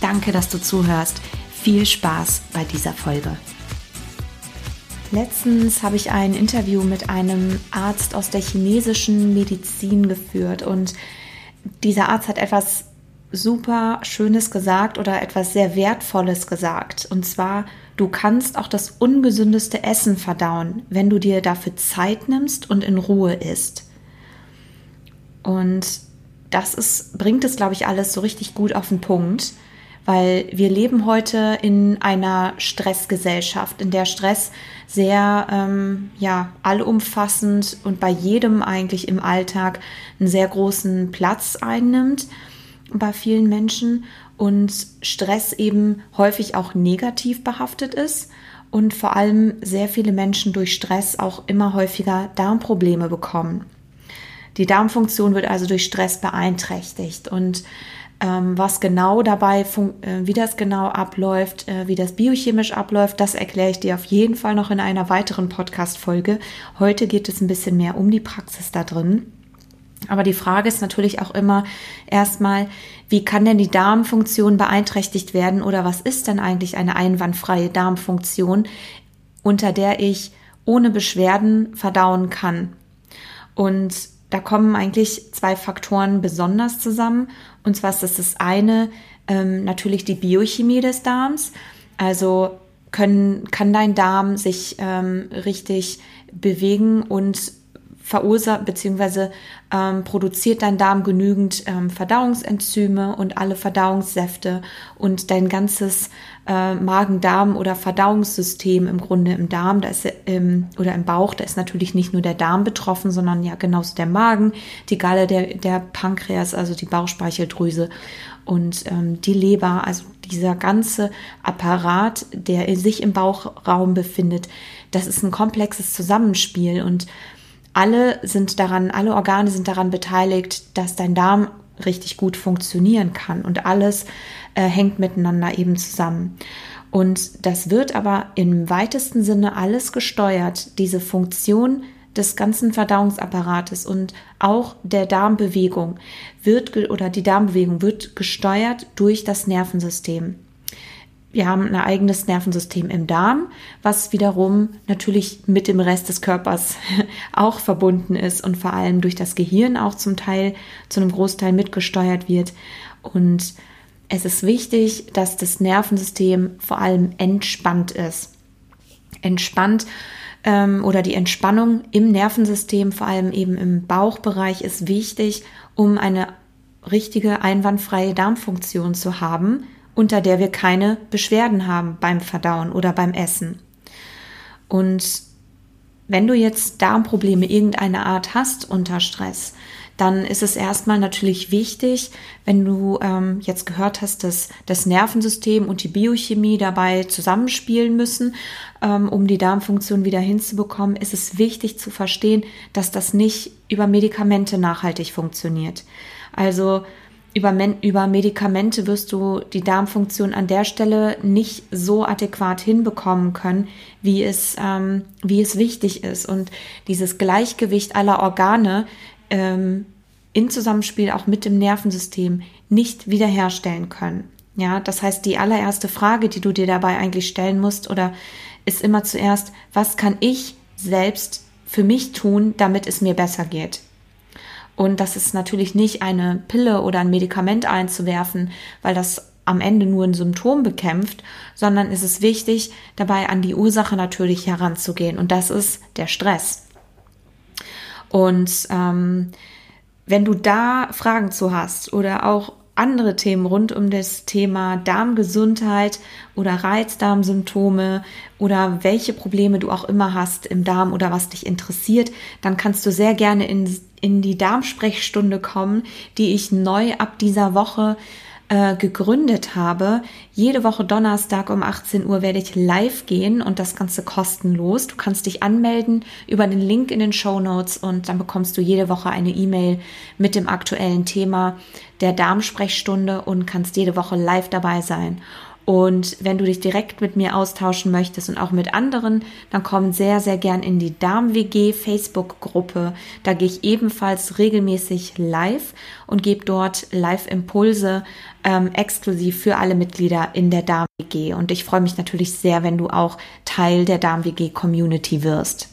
Danke, dass du zuhörst. Viel Spaß bei dieser Folge. Letztens habe ich ein Interview mit einem Arzt aus der chinesischen Medizin geführt und dieser Arzt hat etwas super Schönes gesagt oder etwas sehr Wertvolles gesagt. Und zwar, du kannst auch das ungesündeste Essen verdauen, wenn du dir dafür Zeit nimmst und in Ruhe isst. Und das ist, bringt es, glaube ich, alles so richtig gut auf den Punkt weil wir leben heute in einer Stressgesellschaft, in der Stress sehr ähm, ja allumfassend und bei jedem eigentlich im Alltag einen sehr großen Platz einnimmt bei vielen Menschen und Stress eben häufig auch negativ behaftet ist und vor allem sehr viele Menschen durch Stress auch immer häufiger Darmprobleme bekommen. Die Darmfunktion wird also durch Stress beeinträchtigt und was genau dabei, äh, wie das genau abläuft, äh, wie das biochemisch abläuft, das erkläre ich dir auf jeden Fall noch in einer weiteren Podcast-Folge. Heute geht es ein bisschen mehr um die Praxis da drin. Aber die Frage ist natürlich auch immer erstmal, wie kann denn die Darmfunktion beeinträchtigt werden oder was ist denn eigentlich eine einwandfreie Darmfunktion, unter der ich ohne Beschwerden verdauen kann? Und da kommen eigentlich zwei Faktoren besonders zusammen. Und zwar ist das das eine ähm, natürlich die Biochemie des Darms. Also können, kann dein Darm sich ähm, richtig bewegen und verursacht bzw. Ähm, produziert dein Darm genügend ähm, Verdauungsenzyme und alle Verdauungssäfte und dein ganzes äh, Magen-Darm- oder Verdauungssystem im Grunde im Darm da ist, ähm, oder im Bauch, da ist natürlich nicht nur der Darm betroffen, sondern ja genauso der Magen, die Galle, der, der Pankreas, also die Bauchspeicheldrüse und ähm, die Leber, also dieser ganze Apparat, der sich im Bauchraum befindet, das ist ein komplexes Zusammenspiel und alle sind daran, alle Organe sind daran beteiligt, dass dein Darm richtig gut funktionieren kann und alles äh, hängt miteinander eben zusammen. Und das wird aber im weitesten Sinne alles gesteuert, diese Funktion des ganzen Verdauungsapparates und auch der Darmbewegung wird oder die Darmbewegung wird gesteuert durch das Nervensystem. Wir haben ein eigenes Nervensystem im Darm, was wiederum natürlich mit dem Rest des Körpers auch verbunden ist und vor allem durch das Gehirn auch zum Teil, zu einem Großteil mitgesteuert wird. Und es ist wichtig, dass das Nervensystem vor allem entspannt ist. Entspannt ähm, oder die Entspannung im Nervensystem, vor allem eben im Bauchbereich, ist wichtig, um eine richtige einwandfreie Darmfunktion zu haben unter der wir keine Beschwerden haben beim Verdauen oder beim Essen. Und wenn du jetzt Darmprobleme irgendeiner Art hast unter Stress, dann ist es erstmal natürlich wichtig, wenn du ähm, jetzt gehört hast, dass das Nervensystem und die Biochemie dabei zusammenspielen müssen, ähm, um die Darmfunktion wieder hinzubekommen, ist es wichtig zu verstehen, dass das nicht über Medikamente nachhaltig funktioniert. Also über, über Medikamente wirst du die Darmfunktion an der Stelle nicht so adäquat hinbekommen können, wie es, ähm, wie es wichtig ist. Und dieses Gleichgewicht aller Organe ähm, in Zusammenspiel auch mit dem Nervensystem nicht wiederherstellen können. Ja, das heißt, die allererste Frage, die du dir dabei eigentlich stellen musst, oder ist immer zuerst, was kann ich selbst für mich tun, damit es mir besser geht? Und das ist natürlich nicht eine Pille oder ein Medikament einzuwerfen, weil das am Ende nur ein Symptom bekämpft, sondern es ist wichtig, dabei an die Ursache natürlich heranzugehen. Und das ist der Stress. Und ähm, wenn du da Fragen zu hast oder auch andere Themen rund um das Thema Darmgesundheit oder Reizdarmsymptome oder welche Probleme du auch immer hast im Darm oder was dich interessiert, dann kannst du sehr gerne in, in die Darmsprechstunde kommen, die ich neu ab dieser Woche äh, gegründet habe. Jede Woche Donnerstag um 18 Uhr werde ich live gehen und das Ganze kostenlos. Du kannst dich anmelden über den Link in den Show Notes und dann bekommst du jede Woche eine E-Mail mit dem aktuellen Thema der Darmsprechstunde und kannst jede Woche live dabei sein. Und wenn du dich direkt mit mir austauschen möchtest und auch mit anderen, dann komm sehr, sehr gern in die Darm-WG Facebook-Gruppe. Da gehe ich ebenfalls regelmäßig live und gebe dort Live-Impulse ähm, exklusiv für alle Mitglieder in der Darm-WG. Und ich freue mich natürlich sehr, wenn du auch Teil der Darm-WG-Community wirst.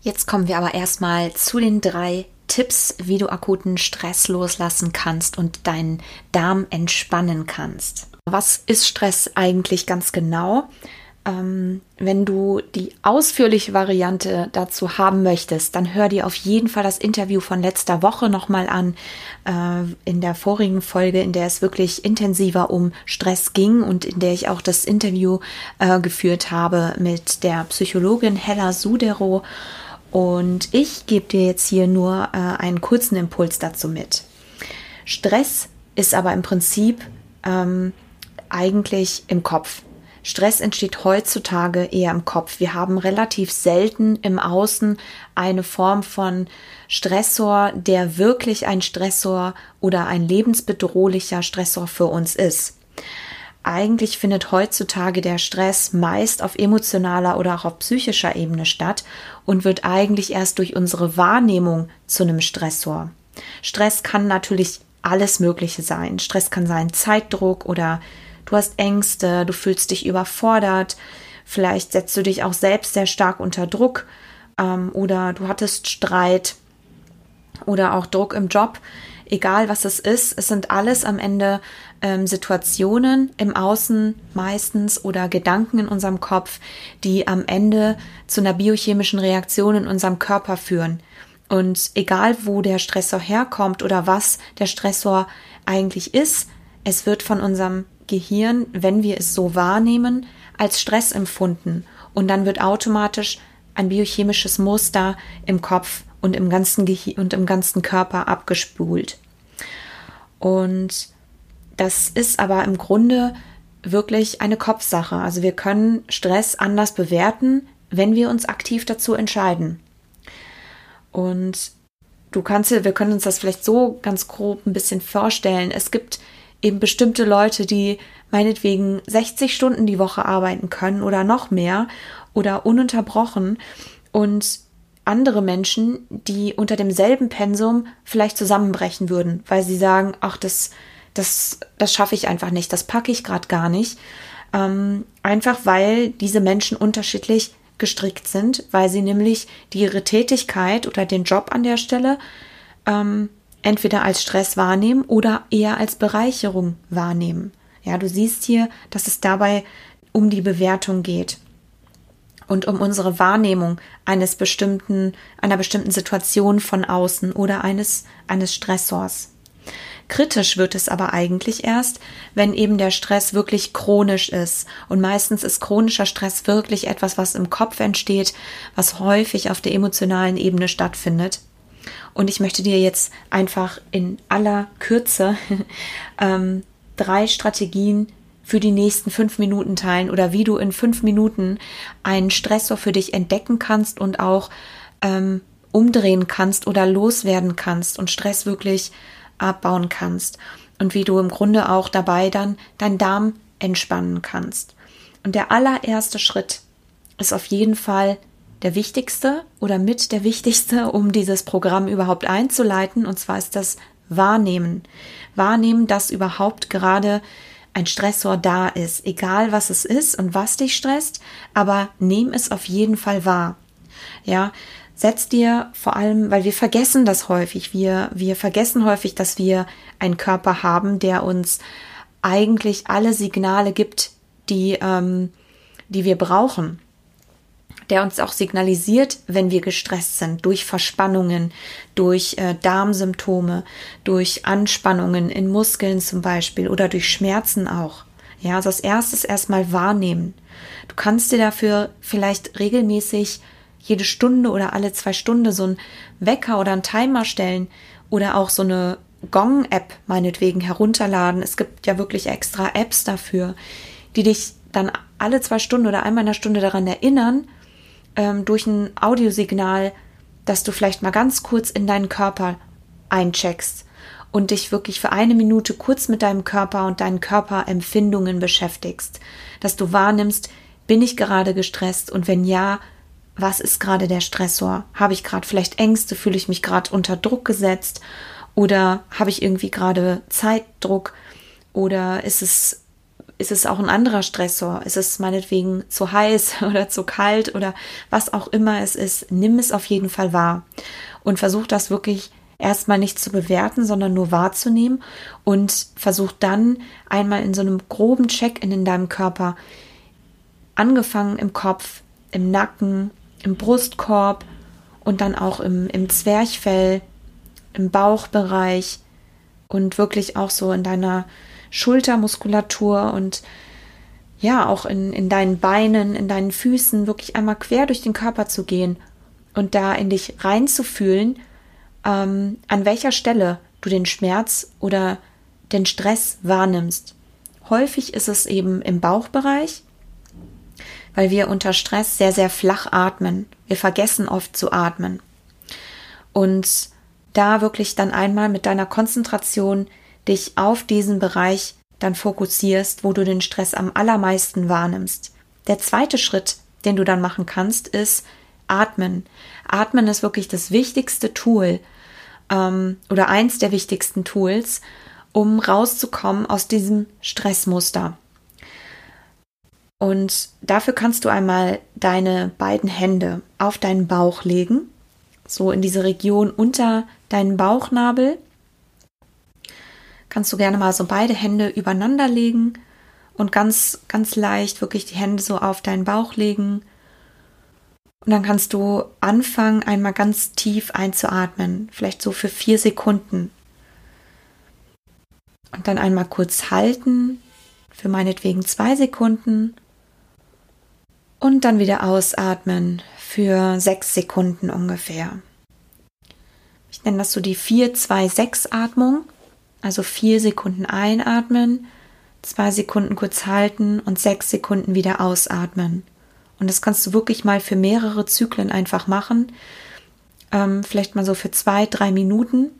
Jetzt kommen wir aber erstmal zu den drei Tipps, wie du akuten Stress loslassen kannst und deinen Darm entspannen kannst. Was ist Stress eigentlich ganz genau? Ähm, wenn du die ausführliche Variante dazu haben möchtest, dann hör dir auf jeden Fall das Interview von letzter Woche nochmal an, äh, in der vorigen Folge, in der es wirklich intensiver um Stress ging und in der ich auch das Interview äh, geführt habe mit der Psychologin Hella Sudero. Und ich gebe dir jetzt hier nur äh, einen kurzen Impuls dazu mit. Stress ist aber im Prinzip ähm, eigentlich im Kopf. Stress entsteht heutzutage eher im Kopf. Wir haben relativ selten im Außen eine Form von Stressor, der wirklich ein Stressor oder ein lebensbedrohlicher Stressor für uns ist. Eigentlich findet heutzutage der Stress meist auf emotionaler oder auch auf psychischer Ebene statt und wird eigentlich erst durch unsere Wahrnehmung zu einem Stressor. Stress kann natürlich alles Mögliche sein. Stress kann sein Zeitdruck oder du hast Ängste, du fühlst dich überfordert, vielleicht setzt du dich auch selbst sehr stark unter Druck ähm, oder du hattest Streit oder auch Druck im Job. Egal was es ist, es sind alles am Ende ähm, Situationen im Außen meistens oder Gedanken in unserem Kopf, die am Ende zu einer biochemischen Reaktion in unserem Körper führen. Und egal wo der Stressor herkommt oder was der Stressor eigentlich ist, es wird von unserem Gehirn, wenn wir es so wahrnehmen, als Stress empfunden und dann wird automatisch ein biochemisches Muster im Kopf und im ganzen Gehirn und im ganzen Körper abgespult. Und das ist aber im Grunde wirklich eine Kopfsache. Also wir können Stress anders bewerten, wenn wir uns aktiv dazu entscheiden. Und du kannst, wir können uns das vielleicht so ganz grob ein bisschen vorstellen. Es gibt eben bestimmte Leute, die meinetwegen 60 Stunden die Woche arbeiten können oder noch mehr oder ununterbrochen und andere Menschen, die unter demselben Pensum vielleicht zusammenbrechen würden, weil sie sagen, ach, das, das, das schaffe ich einfach nicht, das packe ich gerade gar nicht. Ähm, einfach weil diese Menschen unterschiedlich gestrickt sind, weil sie nämlich ihre Tätigkeit oder den Job an der Stelle ähm, entweder als Stress wahrnehmen oder eher als Bereicherung wahrnehmen. Ja, du siehst hier, dass es dabei um die Bewertung geht und um unsere Wahrnehmung eines bestimmten, einer bestimmten Situation von außen oder eines, eines Stressors. Kritisch wird es aber eigentlich erst, wenn eben der Stress wirklich chronisch ist. Und meistens ist chronischer Stress wirklich etwas, was im Kopf entsteht, was häufig auf der emotionalen Ebene stattfindet. Und ich möchte dir jetzt einfach in aller Kürze ähm, drei Strategien für die nächsten fünf Minuten teilen oder wie du in fünf Minuten einen Stressor für dich entdecken kannst und auch ähm, umdrehen kannst oder loswerden kannst und Stress wirklich abbauen kannst und wie du im Grunde auch dabei dann deinen Darm entspannen kannst. Und der allererste Schritt ist auf jeden Fall der wichtigste oder mit der wichtigste, um dieses Programm überhaupt einzuleiten. Und zwar ist das Wahrnehmen. Wahrnehmen, dass überhaupt gerade ein Stressor da ist, egal was es ist und was dich stresst, aber nehm es auf jeden Fall wahr. Ja, setz dir vor allem, weil wir vergessen das häufig, wir, wir vergessen häufig, dass wir einen Körper haben, der uns eigentlich alle Signale gibt, die, ähm, die wir brauchen der uns auch signalisiert, wenn wir gestresst sind, durch Verspannungen, durch äh, Darmsymptome, durch Anspannungen in Muskeln zum Beispiel oder durch Schmerzen auch. Ja, also als erstes erstmal wahrnehmen. Du kannst dir dafür vielleicht regelmäßig jede Stunde oder alle zwei Stunden so einen Wecker oder einen Timer stellen oder auch so eine Gong-App meinetwegen herunterladen. Es gibt ja wirklich extra Apps dafür, die dich dann alle zwei Stunden oder einmal in einer Stunde daran erinnern, ähm, durch ein Audiosignal, dass du vielleicht mal ganz kurz in deinen Körper eincheckst und dich wirklich für eine Minute kurz mit deinem Körper und deinen Körperempfindungen beschäftigst, dass du wahrnimmst, bin ich gerade gestresst und wenn ja, was ist gerade der Stressor? Habe ich gerade vielleicht Ängste? Fühle ich mich gerade unter Druck gesetzt? Oder habe ich irgendwie gerade Zeitdruck? Oder ist es, ist es auch ein anderer Stressor? Ist es meinetwegen zu heiß oder zu kalt oder was auch immer es ist? Nimm es auf jeden Fall wahr und versuch das wirklich erstmal nicht zu bewerten, sondern nur wahrzunehmen und versuch dann einmal in so einem groben Check-in in deinem Körper, angefangen im Kopf, im Nacken, im Brustkorb und dann auch im, im Zwerchfell, im Bauchbereich und wirklich auch so in deiner Schultermuskulatur und ja, auch in, in deinen Beinen, in deinen Füßen, wirklich einmal quer durch den Körper zu gehen und da in dich reinzufühlen, ähm, an welcher Stelle du den Schmerz oder den Stress wahrnimmst. Häufig ist es eben im Bauchbereich, weil wir unter Stress sehr, sehr flach atmen. Wir vergessen oft zu atmen. Und da wirklich dann einmal mit deiner Konzentration dich auf diesen Bereich dann fokussierst, wo du den Stress am allermeisten wahrnimmst. Der zweite Schritt, den du dann machen kannst, ist Atmen. Atmen ist wirklich das wichtigste Tool ähm, oder eins der wichtigsten Tools, um rauszukommen aus diesem Stressmuster. Und dafür kannst du einmal deine beiden Hände auf deinen Bauch legen, so in diese Region unter deinen Bauchnabel. Kannst du gerne mal so beide Hände übereinander legen und ganz, ganz leicht wirklich die Hände so auf deinen Bauch legen. Und dann kannst du anfangen, einmal ganz tief einzuatmen, vielleicht so für vier Sekunden. Und dann einmal kurz halten, für meinetwegen zwei Sekunden und dann wieder ausatmen für sechs Sekunden ungefähr. Ich nenne das so die 4-2-6-Atmung. Also vier Sekunden einatmen, zwei Sekunden kurz halten und sechs Sekunden wieder ausatmen. Und das kannst du wirklich mal für mehrere Zyklen einfach machen. Ähm, vielleicht mal so für zwei, drei Minuten.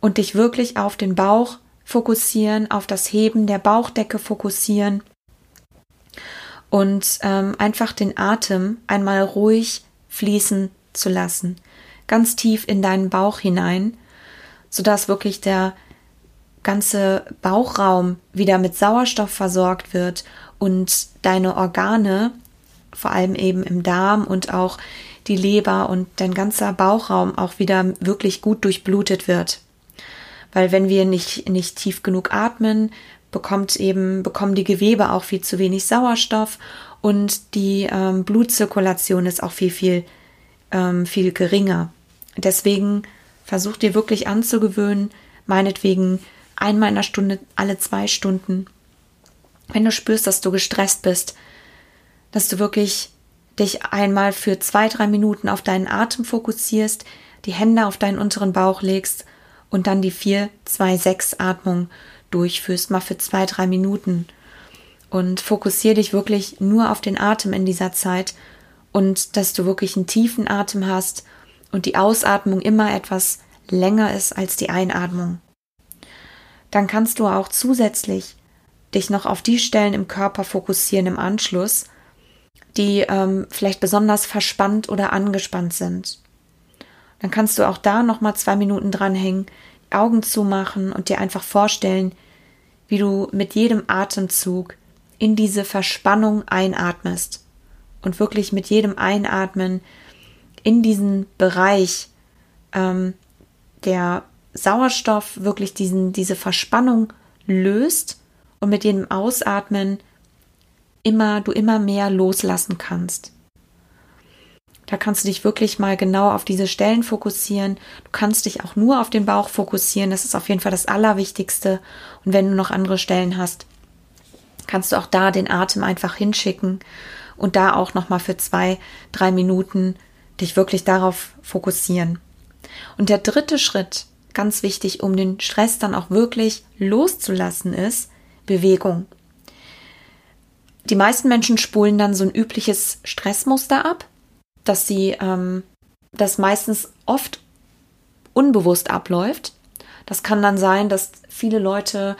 Und dich wirklich auf den Bauch fokussieren, auf das Heben der Bauchdecke fokussieren und ähm, einfach den Atem einmal ruhig fließen zu lassen, ganz tief in deinen Bauch hinein, sodass wirklich der ganze Bauchraum wieder mit Sauerstoff versorgt wird und deine Organe, vor allem eben im Darm und auch die Leber und dein ganzer Bauchraum auch wieder wirklich gut durchblutet wird. Weil wenn wir nicht, nicht tief genug atmen, bekommt eben, bekommen die Gewebe auch viel zu wenig Sauerstoff und die ähm, Blutzirkulation ist auch viel, viel, ähm, viel geringer. Deswegen versuch dir wirklich anzugewöhnen, meinetwegen einmal in der Stunde, alle zwei Stunden, wenn du spürst, dass du gestresst bist, dass du wirklich dich einmal für zwei, drei Minuten auf deinen Atem fokussierst, die Hände auf deinen unteren Bauch legst und dann die 4-2-6-Atmung durchführst, mal für zwei, drei Minuten. Und fokussiere dich wirklich nur auf den Atem in dieser Zeit und dass du wirklich einen tiefen Atem hast und die Ausatmung immer etwas länger ist als die Einatmung. Dann kannst du auch zusätzlich dich noch auf die Stellen im Körper fokussieren im Anschluss, die ähm, vielleicht besonders verspannt oder angespannt sind. Dann kannst du auch da noch mal zwei Minuten dranhängen, die Augen zumachen und dir einfach vorstellen, wie du mit jedem Atemzug in diese Verspannung einatmest und wirklich mit jedem Einatmen in diesen Bereich ähm, der Sauerstoff wirklich diesen, diese Verspannung löst und mit jedem Ausatmen immer, du immer mehr loslassen kannst. Da kannst du dich wirklich mal genau auf diese Stellen fokussieren. Du kannst dich auch nur auf den Bauch fokussieren. Das ist auf jeden Fall das Allerwichtigste. Und wenn du noch andere Stellen hast, kannst du auch da den Atem einfach hinschicken und da auch nochmal für zwei, drei Minuten dich wirklich darauf fokussieren. Und der dritte Schritt ganz wichtig, um den Stress dann auch wirklich loszulassen, ist Bewegung. Die meisten Menschen spulen dann so ein übliches Stressmuster ab, dass sie ähm, das meistens oft unbewusst abläuft. Das kann dann sein, dass viele Leute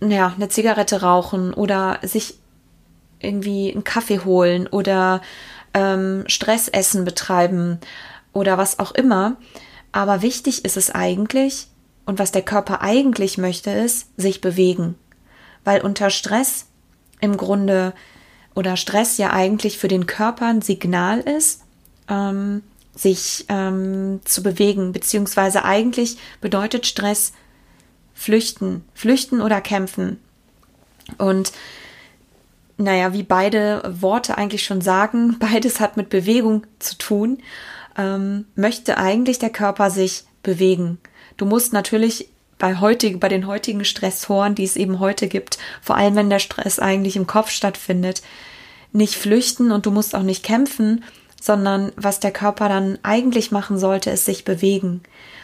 ja, eine Zigarette rauchen oder sich irgendwie einen Kaffee holen oder ähm, Stressessen betreiben oder was auch immer. Aber wichtig ist es eigentlich, und was der Körper eigentlich möchte, ist sich bewegen. Weil unter Stress im Grunde oder Stress ja eigentlich für den Körper ein Signal ist, ähm, sich ähm, zu bewegen, beziehungsweise eigentlich bedeutet Stress flüchten, flüchten oder kämpfen. Und naja, wie beide Worte eigentlich schon sagen, beides hat mit Bewegung zu tun, ähm, möchte eigentlich der Körper sich bewegen. Du musst natürlich bei heutig, bei den heutigen Stressoren, die es eben heute gibt, vor allem wenn der Stress eigentlich im Kopf stattfindet, nicht flüchten und du musst auch nicht kämpfen, sondern was der Körper dann eigentlich machen sollte, ist sich bewegen.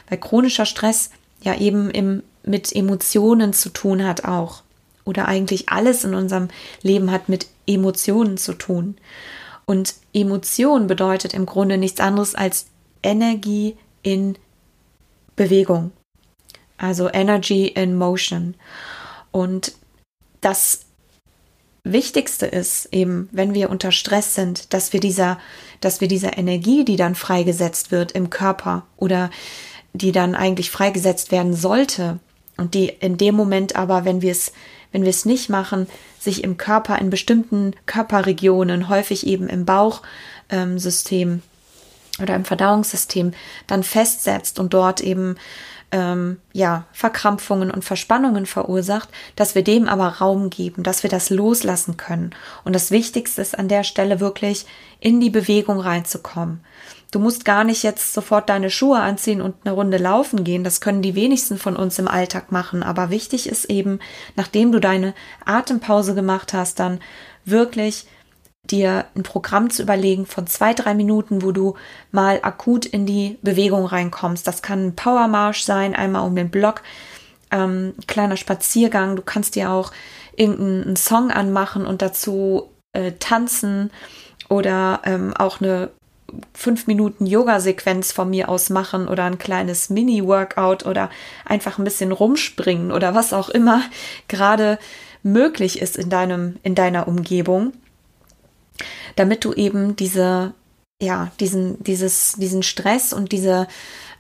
Weil chronischer Stress ja eben im, mit Emotionen zu tun hat auch. Oder eigentlich alles in unserem Leben hat mit Emotionen zu tun. Und Emotion bedeutet im Grunde nichts anderes als Energie in Bewegung. Also Energy in Motion. Und das Wichtigste ist eben, wenn wir unter Stress sind, dass wir dieser, dass wir dieser Energie, die dann freigesetzt wird im Körper oder die dann eigentlich freigesetzt werden sollte und die in dem Moment aber, wenn wir es, wenn wir es nicht machen, sich im Körper in bestimmten Körperregionen, häufig eben im Bauchsystem ähm, oder im Verdauungssystem, dann festsetzt und dort eben ähm, ja, Verkrampfungen und Verspannungen verursacht, dass wir dem aber Raum geben, dass wir das loslassen können. Und das Wichtigste ist an der Stelle wirklich in die Bewegung reinzukommen. Du musst gar nicht jetzt sofort deine Schuhe anziehen und eine Runde laufen gehen. Das können die wenigsten von uns im Alltag machen. Aber wichtig ist eben, nachdem du deine Atempause gemacht hast, dann wirklich dir ein Programm zu überlegen von zwei, drei Minuten, wo du mal akut in die Bewegung reinkommst. Das kann ein Powermarsch sein, einmal um den Block, ähm, kleiner Spaziergang. Du kannst dir auch irgendeinen Song anmachen und dazu äh, tanzen oder ähm, auch eine fünf Minuten Yoga-Sequenz von mir aus machen oder ein kleines Mini-Workout oder einfach ein bisschen rumspringen oder was auch immer gerade möglich ist in deinem, in deiner Umgebung damit du eben diese, ja, diesen, dieses, diesen Stress und diese,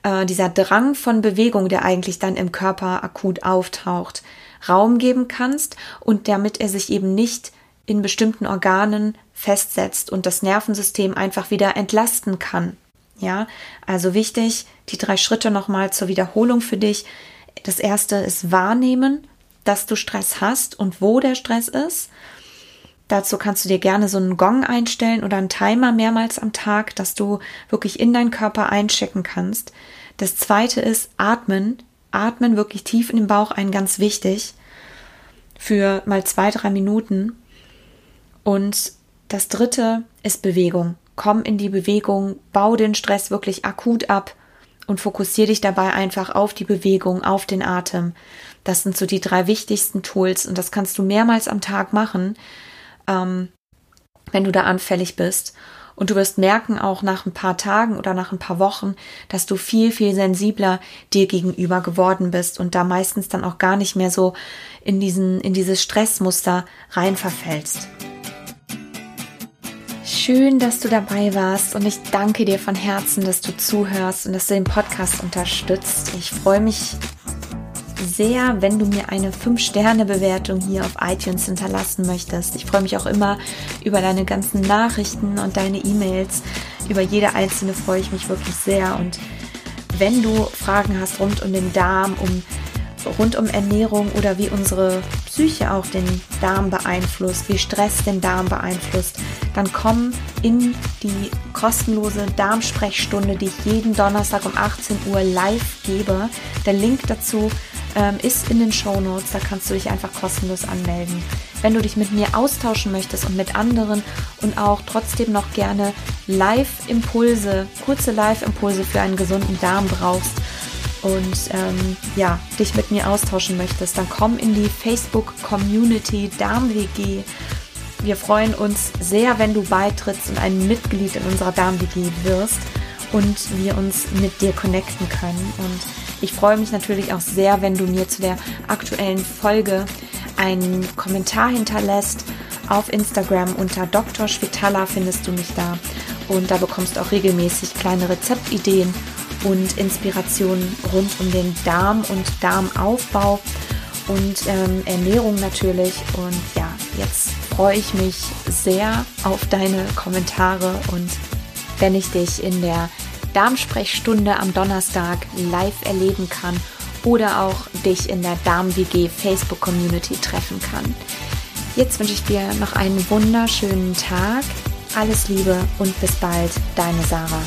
äh, dieser Drang von Bewegung, der eigentlich dann im Körper akut auftaucht, Raum geben kannst und damit er sich eben nicht in bestimmten Organen festsetzt und das Nervensystem einfach wieder entlasten kann. Ja, also wichtig, die drei Schritte nochmal zur Wiederholung für dich. Das erste ist wahrnehmen, dass du Stress hast und wo der Stress ist. Dazu kannst du dir gerne so einen Gong einstellen oder einen Timer mehrmals am Tag, dass du wirklich in deinen Körper einchecken kannst. Das zweite ist Atmen. Atmen wirklich tief in den Bauch ein, ganz wichtig. Für mal zwei, drei Minuten. Und das dritte ist Bewegung. Komm in die Bewegung, bau den Stress wirklich akut ab und fokussiere dich dabei einfach auf die Bewegung, auf den Atem. Das sind so die drei wichtigsten Tools und das kannst du mehrmals am Tag machen ähm, wenn du da anfällig bist. Und du wirst merken, auch nach ein paar Tagen oder nach ein paar Wochen, dass du viel, viel sensibler dir gegenüber geworden bist und da meistens dann auch gar nicht mehr so in diesen, in dieses Stressmuster rein verfällst. Schön, dass du dabei warst und ich danke dir von Herzen, dass du zuhörst und dass du den Podcast unterstützt. Ich freue mich sehr, wenn du mir eine 5-Sterne-Bewertung hier auf iTunes hinterlassen möchtest. Ich freue mich auch immer über deine ganzen Nachrichten und deine E-Mails. Über jede einzelne freue ich mich wirklich sehr. Und wenn du Fragen hast rund um den Darm, um rund um Ernährung oder wie unsere Psyche auch den Darm beeinflusst, wie Stress den Darm beeinflusst, dann komm in die kostenlose Darmsprechstunde, die ich jeden Donnerstag um 18 Uhr live gebe. Der Link dazu ähm, ist in den Show Notes. Da kannst du dich einfach kostenlos anmelden. Wenn du dich mit mir austauschen möchtest und mit anderen und auch trotzdem noch gerne Live-Impulse, kurze Live-Impulse für einen gesunden Darm brauchst, und ähm, ja, dich mit mir austauschen möchtest, dann komm in die Facebook-Community DarmWG. Wir freuen uns sehr, wenn du beitrittst und ein Mitglied in unserer DarmWG wirst und wir uns mit dir connecten können. Und ich freue mich natürlich auch sehr, wenn du mir zu der aktuellen Folge einen Kommentar hinterlässt. Auf Instagram unter Dr. Schwitala findest du mich da. Und da bekommst du auch regelmäßig kleine Rezeptideen und Inspirationen rund um den Darm und Darmaufbau und ähm, Ernährung natürlich. Und ja, jetzt freue ich mich sehr auf deine Kommentare und wenn ich dich in der Darmsprechstunde am Donnerstag live erleben kann oder auch dich in der Darm-WG Facebook-Community treffen kann. Jetzt wünsche ich dir noch einen wunderschönen Tag. Alles Liebe und bis bald, deine Sarah.